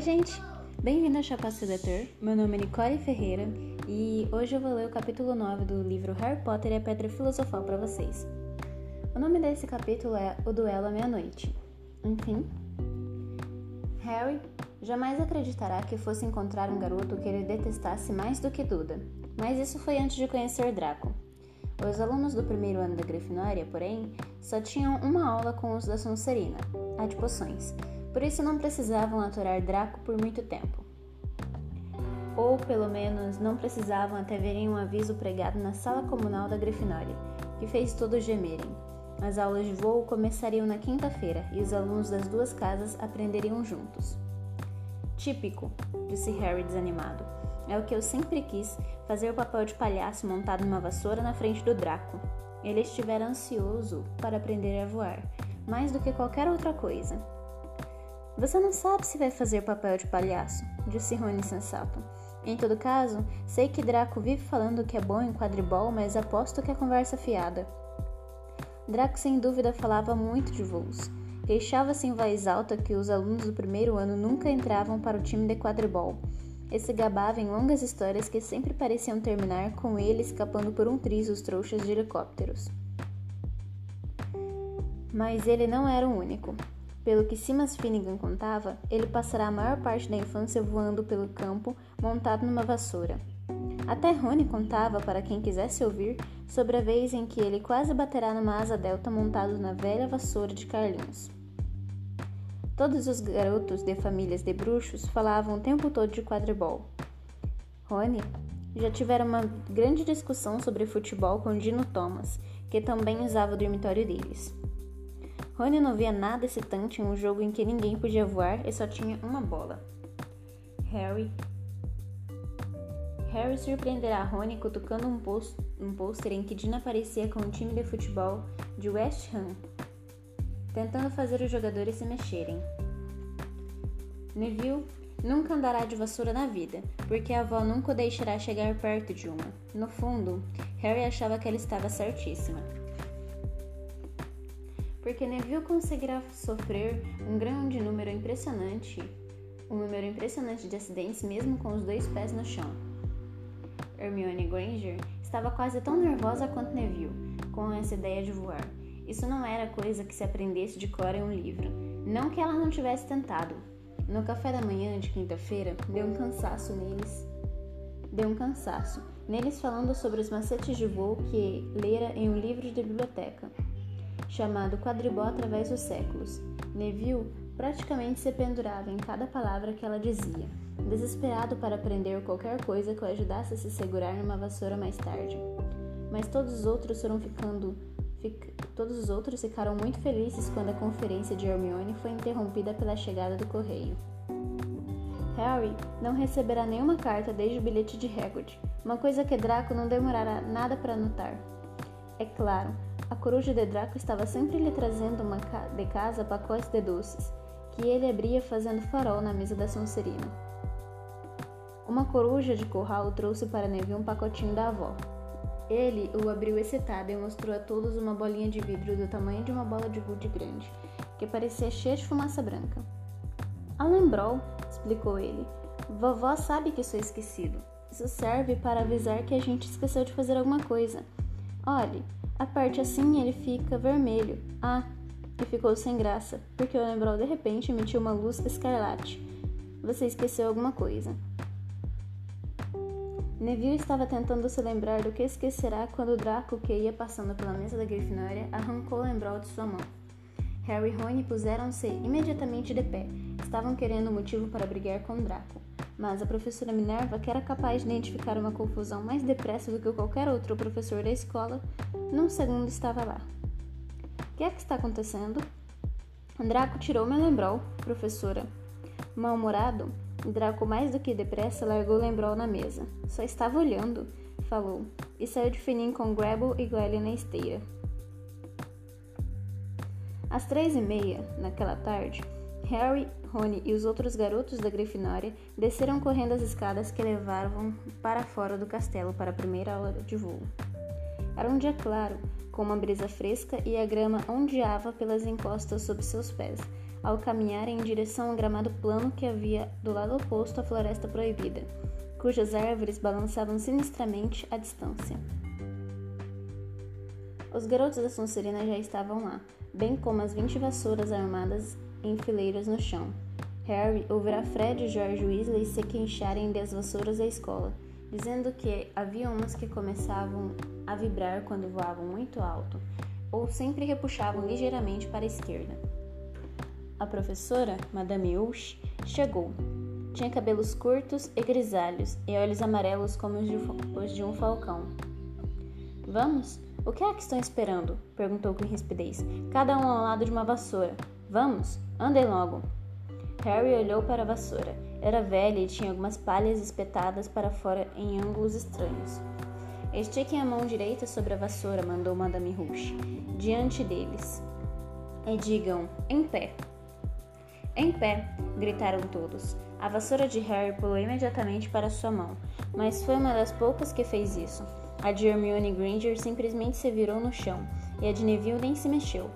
Oi, gente! Bem-vindo ao Chapéu Sedutor. Meu nome é Nicole Ferreira e hoje eu vou ler o capítulo 9 do livro Harry Potter e a Pedra Filosofal para vocês. O nome desse capítulo é O Duelo à Meia-Noite. Enfim, Harry jamais acreditará que fosse encontrar um garoto que ele detestasse mais do que Duda, mas isso foi antes de conhecer Draco. Os alunos do primeiro ano da Grifinória, porém, só tinham uma aula com os da Sonserina, a de poções, por isso não precisavam aturar Draco por muito tempo. Ou, pelo menos, não precisavam até verem um aviso pregado na sala comunal da Grifinória, que fez todos gemerem. As aulas de voo começariam na quinta-feira e os alunos das duas casas aprenderiam juntos. Típico, disse Harry desanimado. É o que eu sempre quis, fazer o papel de palhaço montado numa vassoura na frente do Draco. Ele estivera ansioso para aprender a voar, mais do que qualquer outra coisa. Você não sabe se vai fazer papel de palhaço, disse Rony sensato. Em todo caso, sei que Draco vive falando que é bom em quadribol, mas aposto que é conversa fiada. Draco sem dúvida falava muito de voos. Queixava-se em voz alta que os alunos do primeiro ano nunca entravam para o time de quadribol e se gabava em longas histórias que sempre pareciam terminar com ele escapando por um triz os trouxas de helicópteros. Mas ele não era o único. Pelo que Simas Finnegan contava, ele passará a maior parte da infância voando pelo campo, montado numa vassoura. Até Rony contava, para quem quisesse ouvir, sobre a vez em que ele quase baterá numa asa delta montado na velha vassoura de Carlinhos. Todos os garotos de famílias de bruxos falavam o tempo todo de quadribol. Rony já tivera uma grande discussão sobre futebol com Dino Thomas, que também usava o dormitório deles. Rony não via nada excitante em um jogo em que ninguém podia voar e só tinha uma bola. Harry. Harry surpreenderá Rony cutucando um, post, um pôster em que Dina aparecia com um time de futebol de West Ham, tentando fazer os jogadores se mexerem. Neville nunca andará de vassoura na vida, porque a avó nunca o deixará chegar perto de uma. No fundo, Harry achava que ela estava certíssima porque Neville conseguirá sofrer um grande número impressionante, um número impressionante de acidentes mesmo com os dois pés no chão. Hermione Granger estava quase tão nervosa quanto Neville com essa ideia de voar. Isso não era coisa que se aprendesse de cor em um livro. Não que ela não tivesse tentado. No café da manhã de quinta-feira, deu um cansaço neles. Deu um cansaço. Neles falando sobre os macetes de voo que lera em um livro de biblioteca chamado Quadribol através dos séculos. Neville praticamente se pendurava em cada palavra que ela dizia, desesperado para aprender qualquer coisa que o ajudasse a se segurar numa vassoura mais tarde. Mas todos os outros foram ficando Fic... Todos os outros ficaram muito felizes quando a conferência de Hermione foi interrompida pela chegada do correio. Harry não receberá nenhuma carta desde o bilhete de Hagrid, uma coisa que Draco não demorará nada para notar. É claro, a coruja de Draco estava sempre lhe trazendo ca de casa pacotes de doces, que ele abria fazendo farol na mesa da Sonserina. Uma coruja de curral trouxe para Neville um pacotinho da avó. Ele o abriu excitado e mostrou a todos uma bolinha de vidro do tamanho de uma bola de gude grande, que parecia cheia de fumaça branca. A lembrou, explicou ele. Vovó sabe que sou esquecido. Isso serve para avisar que a gente esqueceu de fazer alguma coisa. Olhe, a parte assim ele fica vermelho. Ah, e ficou sem graça, porque o Lembrol de repente emitiu uma luz escarlate. Você esqueceu alguma coisa. Neville estava tentando se lembrar do que esquecerá quando Draco, que ia passando pela mesa da Grifinória, arrancou o Lembrol de sua mão. Harry e Rony puseram-se imediatamente de pé. Estavam querendo um motivo para brigar com Draco mas a professora Minerva, que era capaz de identificar uma confusão mais depressa do que qualquer outro professor da escola, num segundo estava lá. O que é que está acontecendo? Draco tirou meu lembrol, professora. Mal-humorado, Draco mais do que depressa largou o lembrol na mesa. Só estava olhando, falou, e saiu de fininho com Grabble e Glenn na esteira. Às três e meia, naquela tarde, Harry, Rony e os outros garotos da Grifinória desceram correndo as escadas que levavam para fora do castelo para a primeira aula de voo. Era um dia claro, com uma brisa fresca e a grama ondeava pelas encostas sob seus pés, ao caminharem em direção ao gramado plano que havia do lado oposto à floresta proibida, cujas árvores balançavam sinistramente à distância. Os garotos da Sonserina já estavam lá, bem como as vinte vassouras armadas em fileiras no chão. Harry ouvirá Fred e George Weasley se queixarem das vassouras da escola, dizendo que havia umas que começavam a vibrar quando voavam muito alto, ou sempre repuxavam ligeiramente para a esquerda. A professora, Madame Hulch, chegou. Tinha cabelos curtos e grisalhos e olhos amarelos como os de, um falcão. Vamos? O que é que estão esperando? perguntou com rispidez. Cada um ao lado de uma vassoura. Vamos, andem logo. Harry olhou para a vassoura. Era velha e tinha algumas palhas espetadas para fora em ângulos estranhos. Estiquem a mão direita sobre a vassoura, mandou Madame Rouge, diante deles. E digam, em pé. Em pé, gritaram todos. A vassoura de Harry pulou imediatamente para sua mão, mas foi uma das poucas que fez isso. A de Hermione Granger simplesmente se virou no chão, e a de Neville nem se mexeu.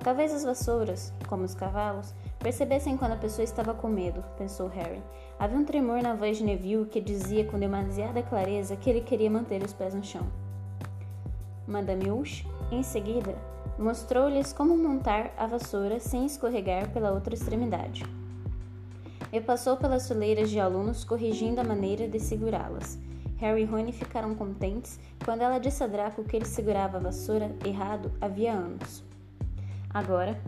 Talvez as vassouras, como os cavalos, percebessem quando a pessoa estava com medo, pensou Harry. Havia um tremor na voz de Neville que dizia com demasiada clareza que ele queria manter os pés no chão. Madame Hulch, em seguida, mostrou-lhes como montar a vassoura sem escorregar pela outra extremidade. E passou pelas fileiras de alunos corrigindo a maneira de segurá-las. Harry e Rony ficaram contentes quando ela disse a Draco que ele segurava a vassoura errado havia anos. Agora,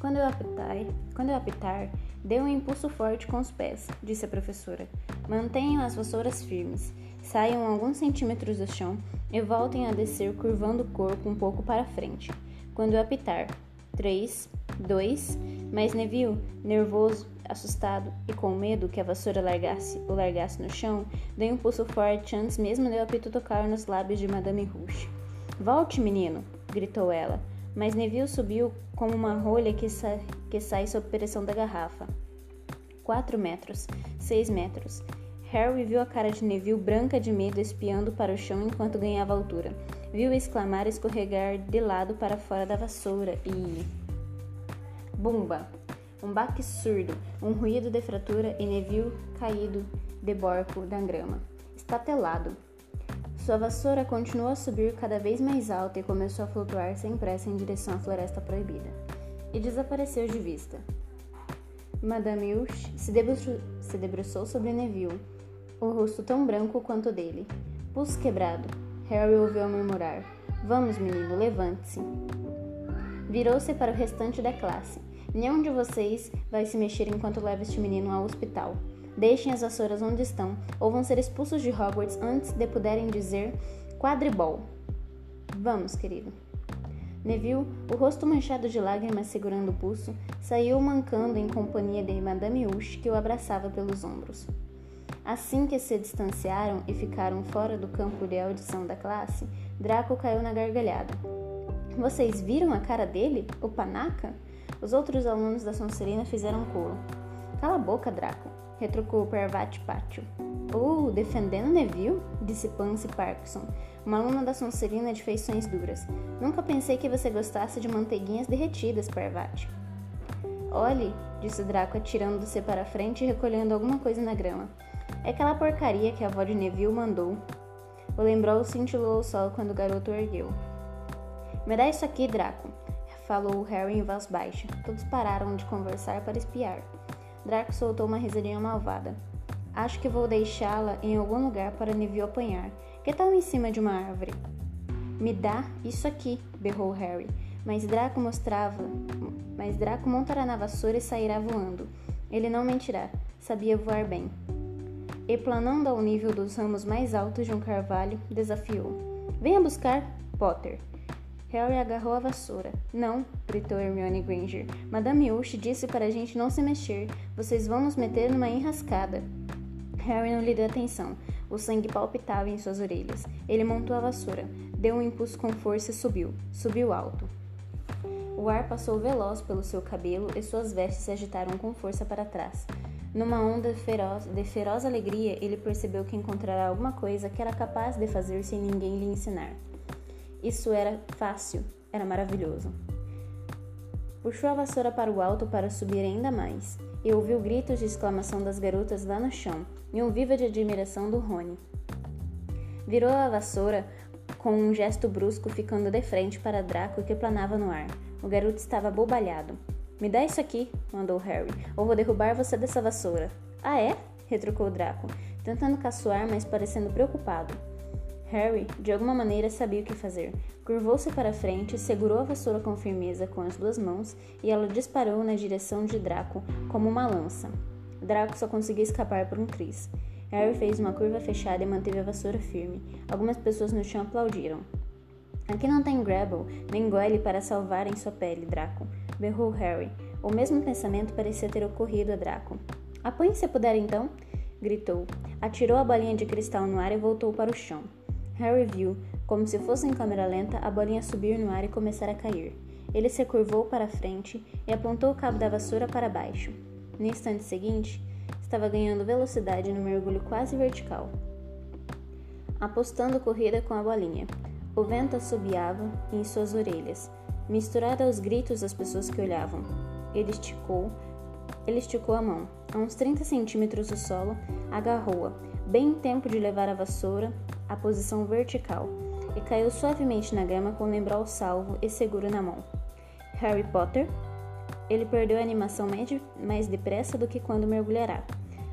quando eu apitar, quando eu apitar, dê um impulso forte com os pés, disse a professora. Mantenham as vassouras firmes, saiam alguns centímetros do chão e voltem a descer curvando o corpo um pouco para frente. Quando eu apitar, três, dois, mas Neville, nervoso, assustado e com medo que a vassoura largasse, o largasse no chão, deu um pulso forte antes mesmo de o apito tocar nos lábios de Madame Rouge. Volte, menino! gritou ela, mas Neville subiu como uma rolha que, sa que sai sob pressão da garrafa. Quatro metros, seis metros. Harry viu a cara de Neville branca de medo espiando para o chão enquanto ganhava altura. Viu exclamar escorregar de lado para fora da vassoura e. Bumba! um baque surdo, um ruído de fratura e Neville caído de borco da grama, estatelado. Sua vassoura continuou a subir cada vez mais alta e começou a flutuar sem pressa em direção à floresta proibida, e desapareceu de vista. Madame Hulch se debruçou, se debruçou sobre Neville, o rosto tão branco quanto o dele. Pulso quebrado. Harry ouviu murmurar: Vamos, menino, levante-se. Virou-se para o restante da classe. Nenhum de vocês vai se mexer enquanto leva este menino ao hospital. Deixem as vassouras onde estão, ou vão ser expulsos de Hogwarts antes de puderem dizer quadribol. Vamos, querido. Neville, o rosto manchado de lágrimas segurando o pulso, saiu mancando em companhia de Madame Hush, que o abraçava pelos ombros. Assim que se distanciaram e ficaram fora do campo de audição da classe, Draco caiu na gargalhada. Vocês viram a cara dele? O panaca? Os outros alunos da Sonserina fizeram coro. Cala a boca, Draco, retrucou Pervat Pátio. Uh, defendendo Neville? disse Pansy Parkinson, uma aluna da Sonserina de feições duras. Nunca pensei que você gostasse de manteiguinhas derretidas, Pervat. Olhe, disse Draco atirando-se para a frente e recolhendo alguma coisa na grama. É aquela porcaria que a avó de Neville mandou. O lembrou cintilou o sol quando o garoto ergueu. Me dá isso aqui, Draco falou Harry em voz baixa. Todos pararam de conversar para espiar. Draco soltou uma risadinha malvada. Acho que vou deixá-la em algum lugar para Neville apanhar. Que tal em cima de uma árvore? Me dá isso aqui, berrou Harry. Mas Draco mostrava. Mas Draco montará na vassoura e sairá voando. Ele não mentirá. Sabia voar bem. E planando ao nível dos ramos mais altos de um carvalho, desafiou: Venha buscar Potter. Harry agarrou a vassoura. Não, gritou Hermione Granger. Madame Hulch disse para a gente não se mexer. Vocês vão nos meter numa enrascada. Harry não lhe deu atenção. O sangue palpitava em suas orelhas. Ele montou a vassoura, deu um impulso com força e subiu. Subiu alto. O ar passou veloz pelo seu cabelo e suas vestes se agitaram com força para trás. Numa onda feroz, de feroz alegria, ele percebeu que encontrara alguma coisa que era capaz de fazer sem ninguém lhe ensinar. Isso era fácil, era maravilhoso. Puxou a vassoura para o alto para subir ainda mais, e ouviu gritos de exclamação das garotas lá no chão e um viva de admiração do Rony. Virou a vassoura com um gesto brusco, ficando de frente para Draco que planava no ar. O garoto estava abobalhado. Me dá isso aqui, mandou Harry, ou vou derrubar você dessa vassoura. Ah, é? retrucou Draco, tentando caçoar, mas parecendo preocupado. Harry, de alguma maneira, sabia o que fazer. Curvou-se para frente, segurou a vassoura com firmeza com as duas mãos e ela disparou na direção de Draco como uma lança. Draco só conseguia escapar por um tris. Harry fez uma curva fechada e manteve a vassoura firme. Algumas pessoas no chão aplaudiram. Aqui não tem Grabble, nem Goyle para salvarem sua pele, Draco, berrou Harry. O mesmo pensamento parecia ter ocorrido a Draco. Apanhe se puder então, gritou. Atirou a bolinha de cristal no ar e voltou para o chão. Harry viu, como se fosse em câmera lenta, a bolinha subir no ar e começar a cair. Ele se curvou para a frente e apontou o cabo da vassoura para baixo. No instante seguinte, estava ganhando velocidade no mergulho quase vertical, apostando corrida com a bolinha. O vento assobiava em suas orelhas, misturado aos gritos das pessoas que olhavam. Ele esticou, ele esticou a mão, a uns 30 centímetros do solo, agarrou-a, bem em tempo de levar a vassoura à posição vertical, e caiu suavemente na grama com o lembral salvo e seguro na mão. Harry Potter? Ele perdeu a animação mais depressa do que quando mergulhará.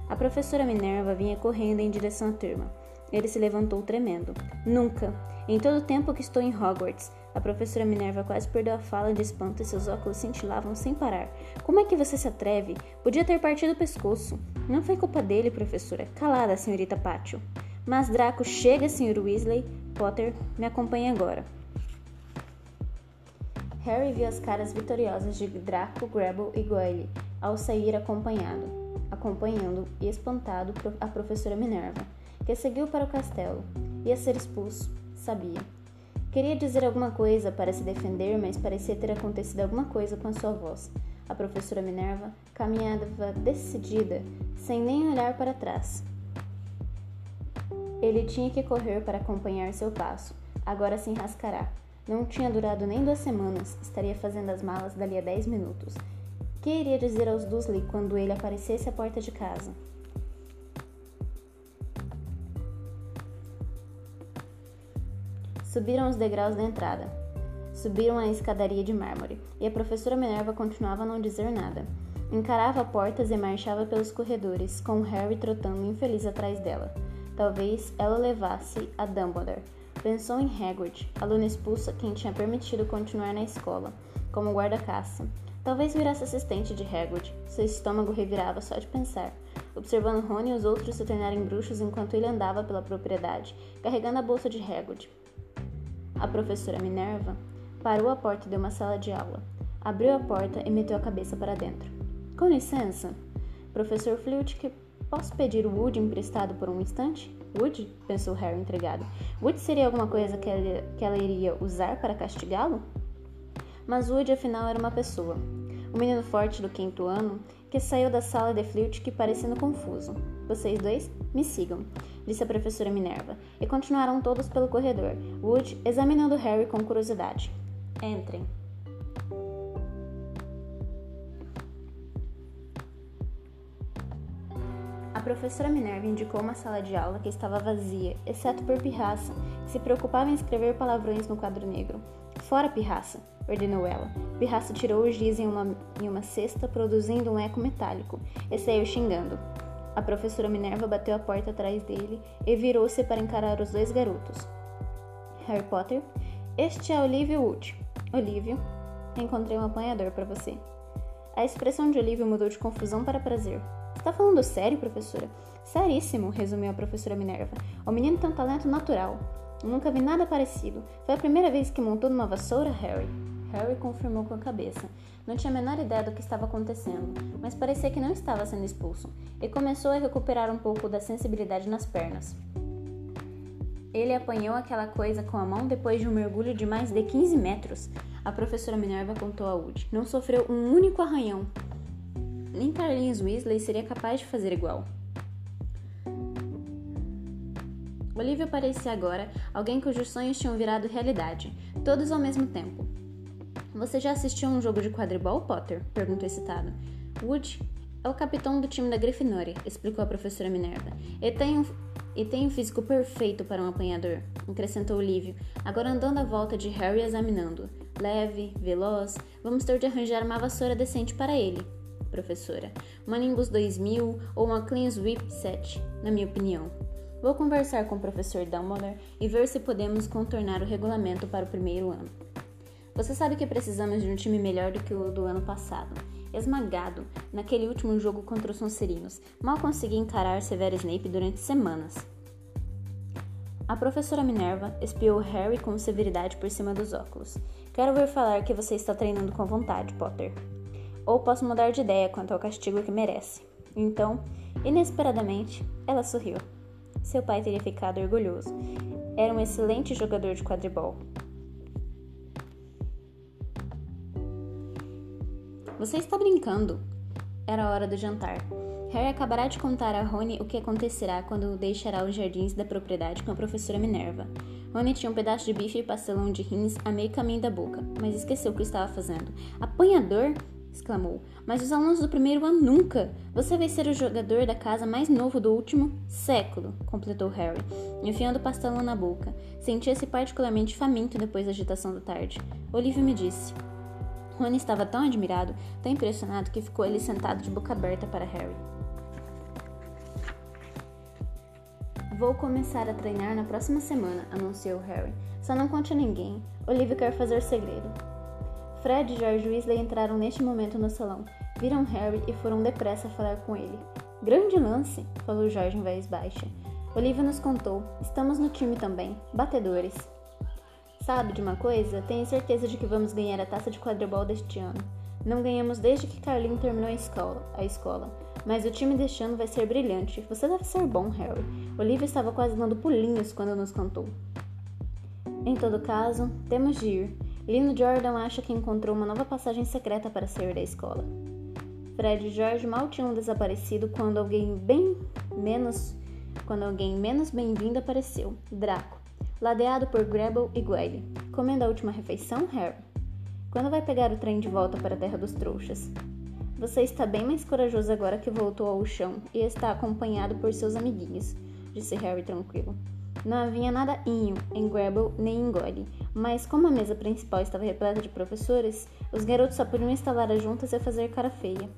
A professora Minerva vinha correndo em direção à turma. Ele se levantou tremendo. Nunca! Em todo o tempo que estou em Hogwarts, a professora Minerva quase perdeu a fala de espanto e seus óculos cintilavam sem parar. Como é que você se atreve? Podia ter partido o pescoço. Não foi culpa dele, professora. Calada, senhorita Pátio. Mas Draco, chega, senhor Weasley. Potter, me acompanhe agora. Harry viu as caras vitoriosas de Draco, Grabble e Goyle ao sair acompanhado, acompanhando e espantado a professora Minerva, que seguiu para o castelo. Ia ser expulso, sabia. Queria dizer alguma coisa para se defender, mas parecia ter acontecido alguma coisa com a sua voz. A professora Minerva caminhava decidida, sem nem olhar para trás. Ele tinha que correr para acompanhar seu passo. Agora se enrascará. Não tinha durado nem duas semanas, estaria fazendo as malas dali a dez minutos. Que iria dizer aos Dursley quando ele aparecesse à porta de casa? Subiram os degraus da entrada. Subiram a escadaria de mármore, e a professora Minerva continuava a não dizer nada. Encarava portas e marchava pelos corredores, com Harry trotando infeliz atrás dela. Talvez ela levasse a Dumbledore. Pensou em Hagrid, aluna expulsa quem tinha permitido continuar na escola, como guarda-caça. Talvez virasse assistente de Hagrid. Seu estômago revirava só de pensar, observando Rony e os outros se tornarem bruxos enquanto ele andava pela propriedade, carregando a bolsa de Hagrid. A professora Minerva parou à porta de uma sala de aula. Abriu a porta e meteu a cabeça para dentro. Com licença, professor Flitwick, posso pedir o Wood emprestado por um instante? Wood? pensou Harry intrigado. Wood seria alguma coisa que ela, que ela iria usar para castigá-lo? Mas Wood afinal era uma pessoa. Um menino forte do quinto ano que saiu da sala de Flitwick parecendo confuso. Vocês dois, me sigam disse a professora Minerva, e continuaram todos pelo corredor, Wood examinando Harry com curiosidade. Entrem. Professora Minerva indicou uma sala de aula que estava vazia, exceto por Pirraça, que se preocupava em escrever palavrões no quadro negro. Fora, Pirraça! ordenou ela. Pirraça tirou o giz em uma, em uma cesta, produzindo um eco metálico, e saiu xingando. A professora Minerva bateu a porta atrás dele e virou-se para encarar os dois garotos. Harry Potter, este é Olívio Wood. Olívio, encontrei um apanhador para você. A expressão de Olívio mudou de confusão para prazer. Está falando sério, professora? Seríssimo, resumiu a professora Minerva. O menino tem um talento natural. nunca vi nada parecido. Foi a primeira vez que montou numa vassoura, Harry. Harry confirmou com a cabeça. Não tinha a menor ideia do que estava acontecendo, mas parecia que não estava sendo expulso, e começou a recuperar um pouco da sensibilidade nas pernas. Ele apanhou aquela coisa com a mão depois de um mergulho de mais de 15 metros. A professora Minerva contou a Wood. Não sofreu um único arranhão. Nem Carlinhos Weasley seria capaz de fazer igual. Olivia parecia agora alguém cujos sonhos tinham virado realidade, todos ao mesmo tempo. Você já assistiu a um jogo de quadribol, Potter? perguntou excitado. Wood é o capitão do time da Grifinória, explicou a professora Minerva. E tem um, e tem um físico perfeito para um apanhador, acrescentou Olívio, agora andando à volta de Harry examinando. Leve, veloz, vamos ter de arranjar uma vassoura decente para ele, professora. Uma Nimbus 2000 ou uma Clean Sweep 7, na minha opinião. Vou conversar com o professor Dumbledore e ver se podemos contornar o regulamento para o primeiro ano. Você sabe que precisamos de um time melhor do que o do ano passado. Esmagado naquele último jogo contra os Sonserinos, mal consegui encarar Severo Snape durante semanas. A professora Minerva espiou Harry com severidade por cima dos óculos. Quero ver falar que você está treinando com vontade, Potter. Ou posso mudar de ideia quanto ao castigo que merece. Então, inesperadamente, ela sorriu. Seu pai teria ficado orgulhoso. Era um excelente jogador de quadribol. Você está brincando. Era a hora do jantar. Harry acabará de contar a Rony o que acontecerá quando deixará os jardins da propriedade com a professora Minerva. Rony tinha um pedaço de bife e pastelão de rins a meio caminho da boca, mas esqueceu o que estava fazendo. Apanhador? Exclamou. Mas os alunos do primeiro ano nunca! Você vai ser o jogador da casa mais novo do último século, completou Harry, enfiando o pastelão na boca. Sentia-se particularmente faminto depois da agitação da tarde. Olivia me disse. Rony estava tão admirado, tão impressionado, que ficou ali sentado de boca aberta para Harry. Vou começar a treinar na próxima semana, anunciou Harry. Só não conte a ninguém. Olivia quer fazer segredo. Fred e George Weasley entraram neste momento no salão. Viram Harry e foram depressa falar com ele. Grande lance, falou George em voz baixa. Olivia nos contou. Estamos no time também. Batedores. Sabe de uma coisa? Tenho certeza de que vamos ganhar a taça de quadribol deste ano. Não ganhamos desde que Carlinho terminou a escola, a escola. Mas o time deste ano vai ser brilhante. Você deve ser bom, Harry. Olivia estava quase dando pulinhos quando nos cantou. Em todo caso, temos de ir. Lino Jordan acha que encontrou uma nova passagem secreta para sair da escola. Fred e George mal tinham desaparecido quando alguém bem menos quando alguém menos bem-vindo apareceu. Draco ladeado por Grable e Gwyle. Comendo a última refeição, Harry? Quando vai pegar o trem de volta para a Terra dos Trouxas? Você está bem mais corajoso agora que voltou ao chão e está acompanhado por seus amiguinhos, disse Harry tranquilo. Não havia nada inho em Grable nem em Gwyle, mas como a mesa principal estava repleta de professores, os garotos só podiam instalar as juntas e fazer cara feia.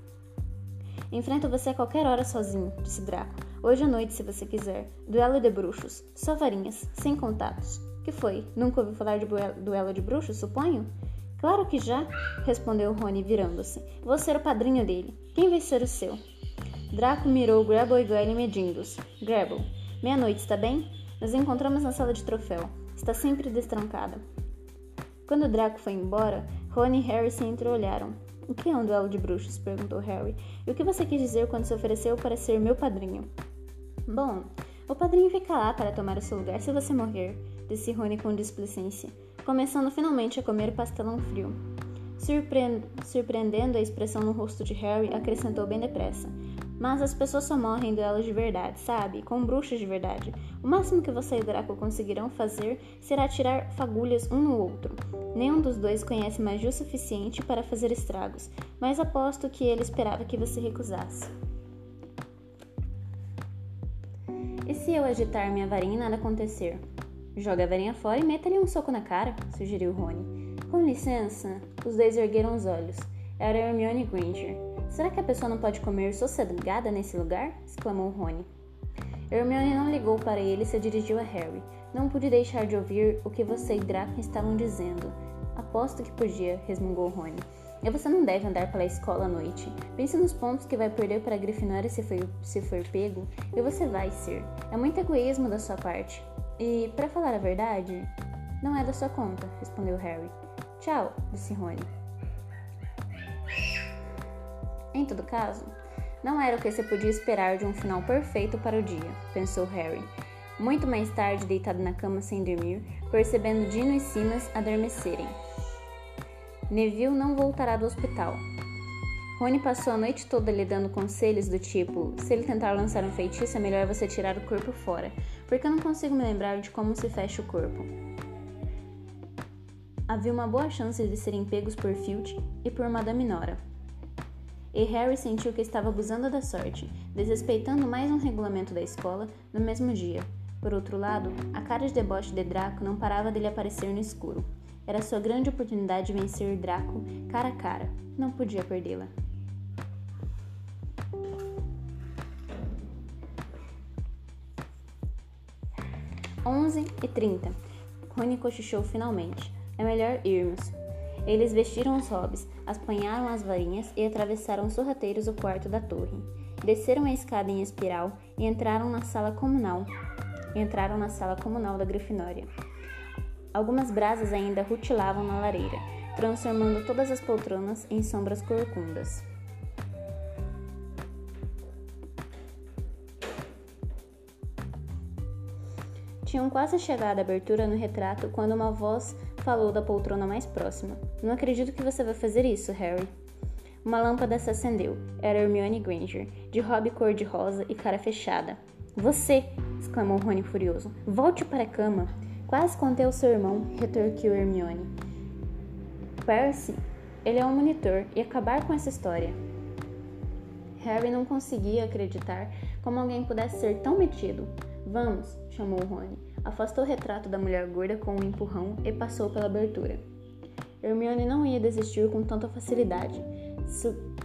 Enfrento você a qualquer hora sozinho, disse Draco. Hoje à noite, se você quiser. Duelo de bruxos. Só varinhas, sem contatos. Que foi? Nunca ouviu falar de duelo de bruxos, suponho? Claro que já, respondeu Rony virando-se. Vou ser o padrinho dele. Quem vai ser o seu? Draco mirou Grabble e Goyle medindo-os. Grabble, meia-noite, está bem? Nos encontramos na sala de troféu. Está sempre destrancada. Quando Draco foi embora, Rony e Harry se entreolharam. O que é um duelo de bruxos? perguntou Harry. E o que você quis dizer quando se ofereceu para ser meu padrinho? Bom, o padrinho fica lá para tomar o seu lugar se você morrer, disse Rony com displicência, começando finalmente a comer pastelão frio. Surpreendendo a expressão no rosto de Harry, acrescentou bem depressa. Mas as pessoas só morrem em duelos de verdade, sabe? Com bruxas de verdade. O máximo que você e Draco conseguirão fazer será tirar fagulhas um no outro. Nenhum dos dois conhece magia o suficiente para fazer estragos, mas aposto que ele esperava que você recusasse. E se eu agitar minha varinha e nada acontecer? Joga a varinha fora e meta-lhe um soco na cara, sugeriu Rony. Com licença, os dois ergueram os olhos. Era Hermione Granger. Será que a pessoa não pode comer sossegada nesse lugar? exclamou Rony. Hermione não ligou para ele e se dirigiu a Harry. Não pude deixar de ouvir o que você e Draco estavam dizendo. Aposto que podia, resmungou Rony. E você não deve andar pela escola à noite. Pense nos pontos que vai perder para a Grifinória se for, se for pego, e você vai ser. É muito egoísmo da sua parte. E, para falar a verdade, não é da sua conta, respondeu Harry. Tchau, disse Rony. Em todo caso, não era o que se podia esperar de um final perfeito para o dia, pensou Harry. Muito mais tarde, deitado na cama sem dormir, percebendo Dino e Simas adormecerem. Neville não voltará do hospital. Rony passou a noite toda lhe dando conselhos do tipo: se ele tentar lançar um feitiço, é melhor você tirar o corpo fora, porque eu não consigo me lembrar de como se fecha o corpo. havia uma boa chance de serem pegos por Filch e por Madame Nora. E Harry sentiu que estava abusando da sorte, desrespeitando mais um regulamento da escola no mesmo dia. Por outro lado, a cara de deboche de Draco não parava dele aparecer no escuro. Era sua grande oportunidade de vencer Draco cara a cara. Não podia perdê-la. Onze e trinta. Rony cochichou finalmente. É melhor irmos. Eles vestiram os hobbies, apanharam as varinhas e atravessaram sorrateiros o quarto da torre. Desceram a escada em espiral e entraram na sala comunal. Entraram na sala comunal da Grifinória. Algumas brasas ainda rutilavam na lareira, transformando todas as poltronas em sombras corcundas. Tinham quase chegado à abertura no retrato quando uma voz falou da poltrona mais próxima. Não acredito que você vai fazer isso, Harry. Uma lâmpada se acendeu. Era Hermione Granger, de hobby cor-de-rosa e cara fechada. Você! exclamou Rony furioso. Volte para a cama! Quase conteu seu irmão, retorquiu Hermione. Percy, ele é um monitor e acabar com essa história. Harry não conseguia acreditar como alguém pudesse ser tão metido. Vamos, chamou Rony. Afastou o retrato da mulher gorda com um empurrão e passou pela abertura. Hermione não ia desistir com tanta facilidade.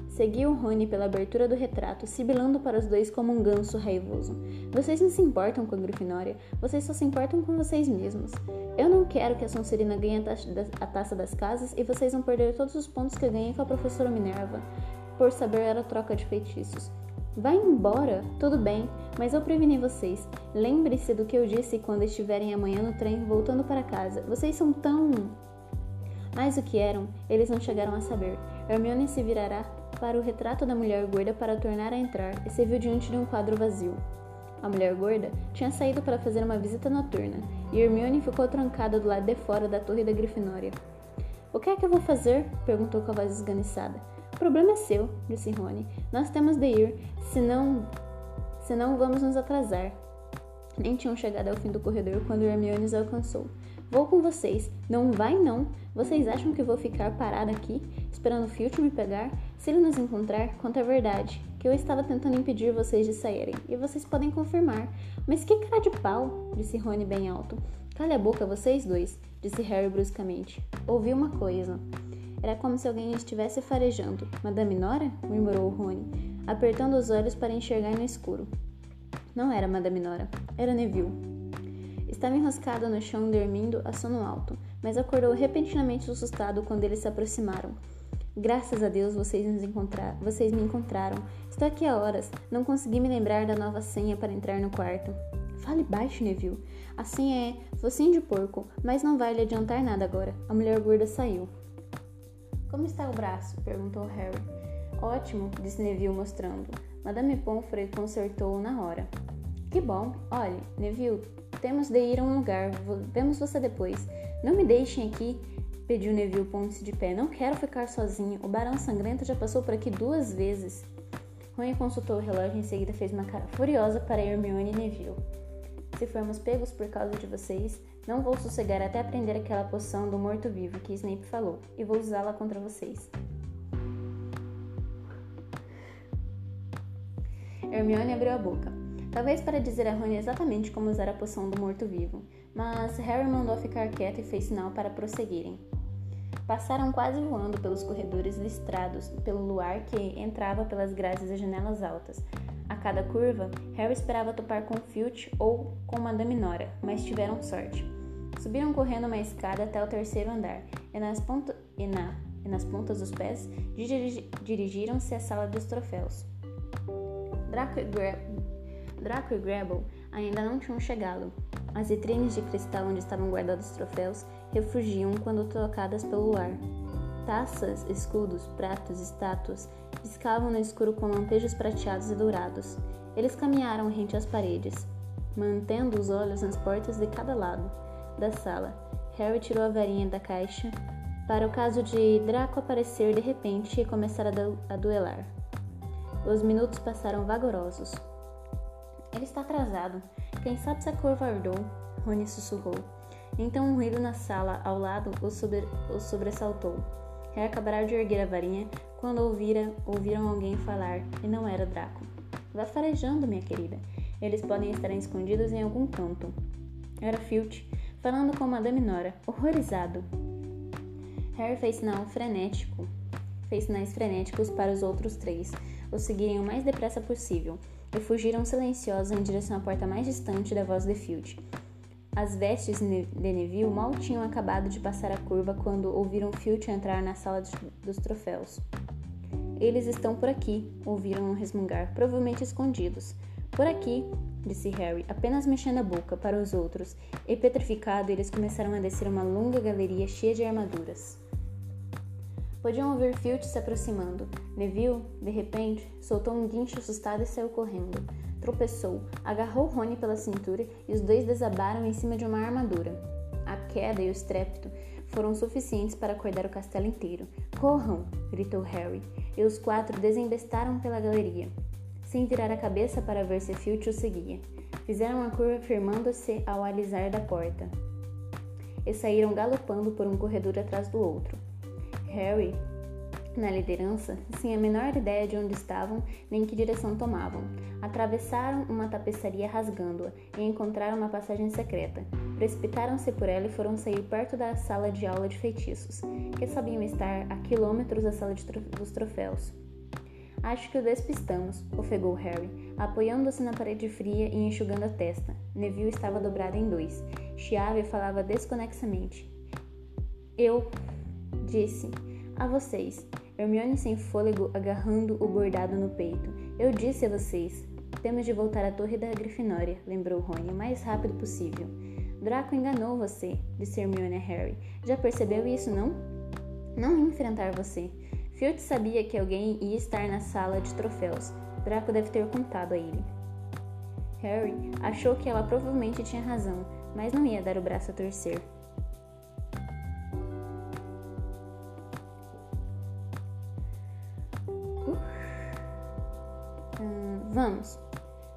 Seguiu Rony pela abertura do retrato, sibilando para os dois como um ganso raivoso. Vocês não se importam com a Grifinória, vocês só se importam com vocês mesmos. Eu não quero que a Sonserina ganhe a taça das casas e vocês vão perder todos os pontos que ganhei com a professora Minerva por saber a troca de feitiços. Vai embora, tudo bem, mas eu preveni vocês. Lembre-se do que eu disse quando estiverem amanhã no trem voltando para casa. Vocês são tão. Mais do que eram, eles não chegaram a saber. Hermione se virará para o retrato da mulher gorda para tornar a entrar e se viu diante de um quadro vazio. A mulher gorda tinha saído para fazer uma visita noturna e Hermione ficou trancada do lado de fora da torre da Grifinória. O que é que eu vou fazer? perguntou com a voz esganiçada. Problema é seu, disse Rony. Nós temos de ir, senão. senão vamos nos atrasar. Nem tinham chegado ao fim do corredor quando Hermione os alcançou. Vou com vocês. Não vai não. Vocês acham que vou ficar parada aqui, esperando o Filch me pegar? Se ele nos encontrar, conta a verdade, que eu estava tentando impedir vocês de saírem, e vocês podem confirmar. Mas que cara de pau, disse Rony bem alto. Cale a boca, vocês dois, disse Harry bruscamente. Ouvi uma coisa. Era como se alguém estivesse farejando. Madame Nora? murmurou Rony, apertando os olhos para enxergar no escuro. Não era Madame Nora, era Neville. Estava enroscado no chão, dormindo a sono alto, mas acordou repentinamente assustado quando eles se aproximaram. Graças a Deus vocês, nos encontraram, vocês me encontraram. Estou aqui há horas. Não consegui me lembrar da nova senha para entrar no quarto. Fale baixo, Neville. A senha é focinho de porco, mas não vai lhe adiantar nada agora. A mulher gorda saiu. Como está o braço? perguntou Harry. Ótimo, disse Neville mostrando. Madame Pomfrey consertou-o na hora. Que bom. Olhe, Neville, temos de ir a um lugar. Vemos você depois. Não me deixem aqui, pediu Neville pondo-se de pé. Não quero ficar sozinho. O Barão Sangrento já passou por aqui duas vezes. Rony consultou o relógio e em seguida fez uma cara furiosa para Hermione e Neville. Se formos pegos por causa de vocês, não vou sossegar até aprender aquela poção do morto-vivo que Snape falou, e vou usá-la contra vocês. Hermione abriu a boca. Talvez para dizer a Rony exatamente como usar a poção do morto-vivo, mas Harry mandou ficar quieto e fez sinal para prosseguirem. Passaram quase voando pelos corredores listrados pelo luar que entrava pelas grades das janelas altas. Cada curva, Harry esperava topar com Filch ou com Madame Nora, mas tiveram sorte. Subiram correndo uma escada até o terceiro andar e nas, e na, e nas pontas dos pés dirigiram-se à sala dos troféus. Draco e Draco e Grable ainda não tinham chegado. As vitrines de cristal onde estavam guardados os troféus refugiam quando tocadas pelo ar. Taças, escudos, pratos, estátuas piscavam no escuro com lampejos prateados e dourados. Eles caminharam rente às paredes, mantendo os olhos nas portas de cada lado da sala. Harry tirou a varinha da caixa para o caso de Draco aparecer de repente e começar a, du a duelar. Os minutos passaram vagarosos. Ele está atrasado. Quem sabe se a curva ardou? Rony sussurrou. Então um ruído na sala ao lado o, sobre, o sobressaltou. Harry acabara de erguer a varinha quando ouvira, ouviram alguém falar, e não era Draco. Vá farejando, minha querida. Eles podem estar escondidos em algum canto. Era Filch, falando com Madame Nora, horrorizado. Harry fez sinal frenético, fez sinais frenéticos para os outros três, os seguirem o mais depressa possível, e fugiram silenciosos em direção à porta mais distante da voz de Filch. As vestes de Neville mal tinham acabado de passar a curva quando ouviram Filch entrar na sala dos troféus. Eles estão por aqui, ouviram resmungar, provavelmente escondidos. Por aqui, disse Harry, apenas mexendo a boca para os outros, e petrificado, eles começaram a descer uma longa galeria cheia de armaduras. Podiam ouvir Filch se aproximando. Neville, de repente, soltou um guincho assustado e saiu correndo tropeçou, agarrou Rony pela cintura e os dois desabaram em cima de uma armadura. A queda e o estrépito foram suficientes para acordar o castelo inteiro. Corram! gritou Harry, e os quatro desembestaram pela galeria, sem virar a cabeça para ver se Filch o seguia. Fizeram a curva firmando-se ao alisar da porta e saíram galopando por um corredor atrás do outro. Harry na liderança, sem a menor ideia de onde estavam nem que direção tomavam. Atravessaram uma tapeçaria rasgando-a e encontraram uma passagem secreta. Precipitaram-se por ela e foram sair perto da sala de aula de feitiços, que sabiam estar a quilômetros da sala tro dos troféus. Acho que o despistamos, ofegou Harry, apoiando-se na parede fria e enxugando a testa. Neville estava dobrado em dois. Chiave falava desconexamente. Eu disse a vocês. Hermione sem fôlego agarrando o bordado no peito. Eu disse a vocês. Temos de voltar à torre da Grifinória, lembrou Rony, o mais rápido possível. Draco enganou você, disse Hermione a Harry. Já percebeu isso, não? Não enfrentar você. Filch sabia que alguém ia estar na sala de troféus. Draco deve ter contado a ele. Harry achou que ela provavelmente tinha razão, mas não ia dar o braço a torcer.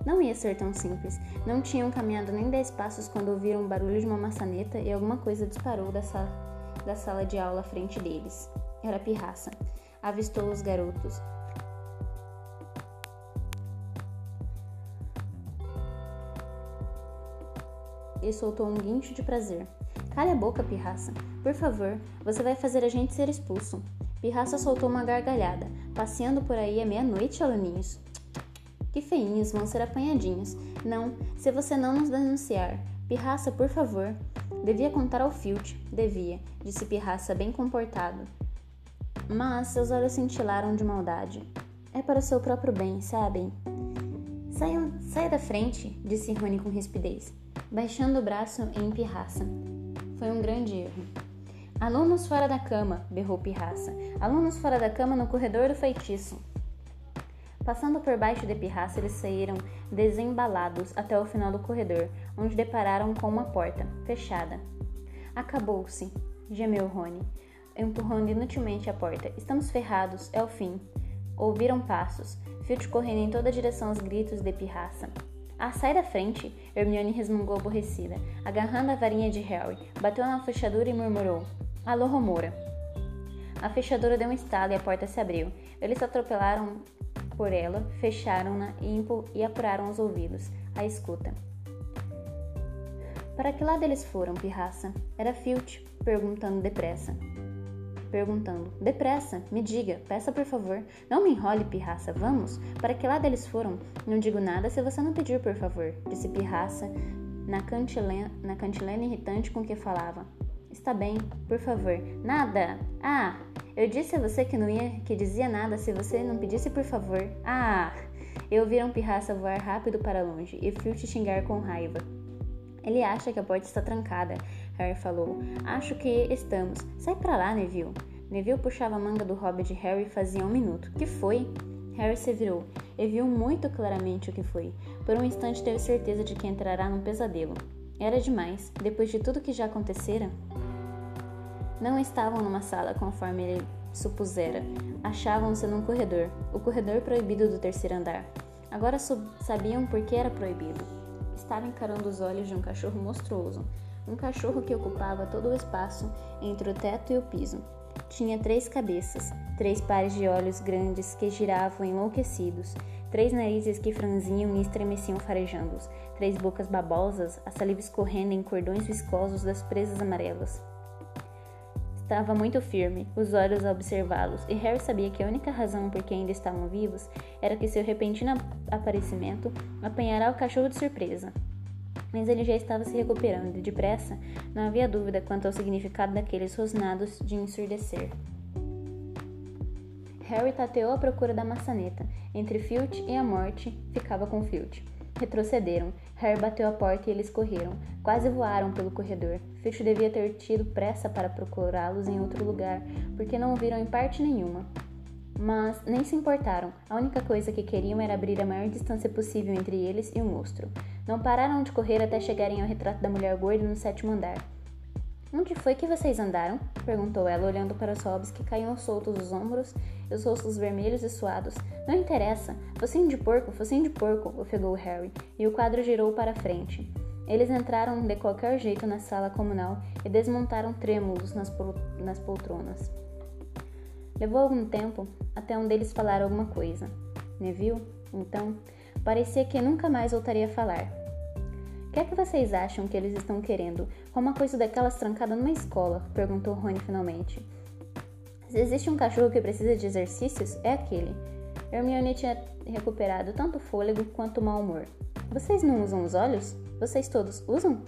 Não ia ser tão simples. Não tinham caminhado nem dez passos quando ouviram o barulho de uma maçaneta e alguma coisa disparou da sala, da sala de aula à frente deles. Era pirraça. Avistou os garotos. E soltou um guincho de prazer. Cale a boca, pirraça. Por favor, você vai fazer a gente ser expulso. Pirraça soltou uma gargalhada. Passeando por aí à meia-noite, aluninhos. Que feinhos, vão ser apanhadinhos. Não, se você não nos denunciar. Pirraça, por favor. Devia contar ao Filch. Devia, disse Pirraça, bem comportado. Mas seus olhos cintilaram de maldade. É para o seu próprio bem, sabem? Saia, saia da frente, disse Rony com rispidez, baixando o braço em Pirraça. Foi um grande erro. Alunos fora da cama, berrou Pirraça. Alunos fora da cama no corredor do feitiço. Passando por baixo de pirraça, eles saíram desembalados até o final do corredor, onde depararam com uma porta, fechada. Acabou-se, gemeu Rony, empurrando inutilmente a porta. Estamos ferrados, é o fim. Ouviram passos, Filch correndo em toda direção aos gritos de pirraça. Ah, sai da frente! Hermione resmungou aborrecida, agarrando a varinha de Harry. Bateu na fechadura e murmurou: Alô, Romora! A fechadura deu um estalo e a porta se abriu. Eles atropelaram por ela, fecharam-na e, apuraram os ouvidos, a escuta. Para que lado eles foram, pirraça? Era Filch, perguntando depressa. Perguntando, depressa, me diga, peça por favor. Não me enrole, pirraça, vamos? Para que lado eles foram? Não digo nada se você não pedir, por favor, disse pirraça, na cantilena, na cantilena irritante com que falava. Está bem, por favor. Nada! Ah! Eu disse a você que não ia, que dizia nada se você não pedisse por favor. Ah! Eu vi um pirraça voar rápido para longe e Filch xingar com raiva. Ele acha que a porta está trancada, Harry falou. Acho que estamos. Sai para lá, Neville. Neville puxava a manga do hobby de Harry fazia um minuto. Que foi? Harry se virou e viu muito claramente o que foi. Por um instante teve certeza de que entrará num pesadelo. Era demais, depois de tudo que já acontecera. Não estavam numa sala conforme ele supusera. Achavam-se num corredor, o corredor proibido do terceiro andar. Agora sabiam por que era proibido. Estava encarando os olhos de um cachorro monstruoso, um cachorro que ocupava todo o espaço entre o teto e o piso. Tinha três cabeças, três pares de olhos grandes que giravam enlouquecidos, três narizes que franziam e estremeciam farejando, três bocas babosas, a saliva escorrendo em cordões viscosos das presas amarelas. Estava muito firme, os olhos a observá-los, e Harry sabia que a única razão por que ainda estavam vivos era que seu repentino aparecimento apanhará o cachorro de surpresa. Mas ele já estava se recuperando e, depressa, não havia dúvida quanto ao significado daqueles rosnados de ensurdecer. Harry tateou à procura da maçaneta. Entre Filch e a morte, ficava com Filch. Retrocederam. Harry bateu a porta e eles correram. Quase voaram pelo corredor. Filch devia ter tido pressa para procurá-los em outro lugar, porque não o viram em parte nenhuma. Mas nem se importaram. A única coisa que queriam era abrir a maior distância possível entre eles e o monstro. Não pararam de correr até chegarem ao retrato da mulher gorda no sétimo andar. Onde foi que vocês andaram? perguntou ela, olhando para os hobbies que caíam soltos dos ombros e os rostos vermelhos e suados. Não interessa. Focinho de porco, focinho de porco, ofegou Harry, e o quadro girou para frente. Eles entraram de qualquer jeito na sala comunal e desmontaram trêmulos nas, pol nas poltronas. Levou algum tempo até um deles falar alguma coisa. Neville, então, parecia que nunca mais voltaria a falar que é que vocês acham que eles estão querendo? Uma coisa daquelas trancada numa escola? Perguntou Rony finalmente. Se existe um cachorro que precisa de exercícios, é aquele. Hermione tinha recuperado tanto fôlego quanto mau humor. Vocês não usam os olhos? Vocês todos usam?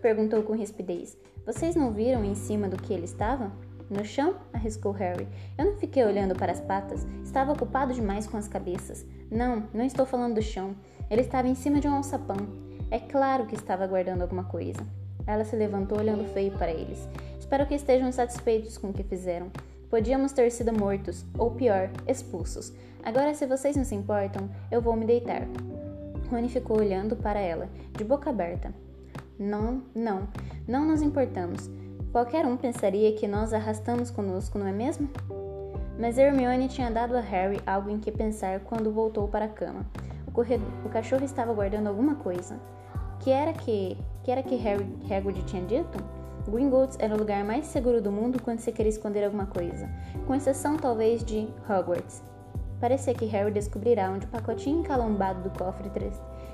Perguntou com rispidez. Vocês não viram em cima do que ele estava? No chão? arriscou Harry. Eu não fiquei olhando para as patas. Estava ocupado demais com as cabeças. Não, não estou falando do chão. Ele estava em cima de um alçapão. É claro que estava guardando alguma coisa. Ela se levantou olhando feio para eles. Espero que estejam satisfeitos com o que fizeram. Podíamos ter sido mortos, ou pior, expulsos. Agora, se vocês não se importam, eu vou me deitar. Rony ficou olhando para ela, de boca aberta. Não, não, não nos importamos. Qualquer um pensaria que nós arrastamos conosco, não é mesmo? Mas Hermione tinha dado a Harry algo em que pensar quando voltou para a cama. O, corredor, o cachorro estava guardando alguma coisa. Que era que, que era que Harry Hagrid tinha dito? Gringotts era o lugar mais seguro do mundo quando se queria esconder alguma coisa, com exceção talvez de Hogwarts. Parecia que Harry descobrirá onde o pacotinho encalombado do cofre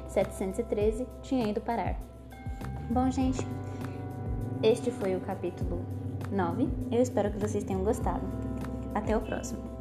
713 tinha ido parar. Bom, gente, este foi o capítulo 9. Eu espero que vocês tenham gostado. Até o próximo.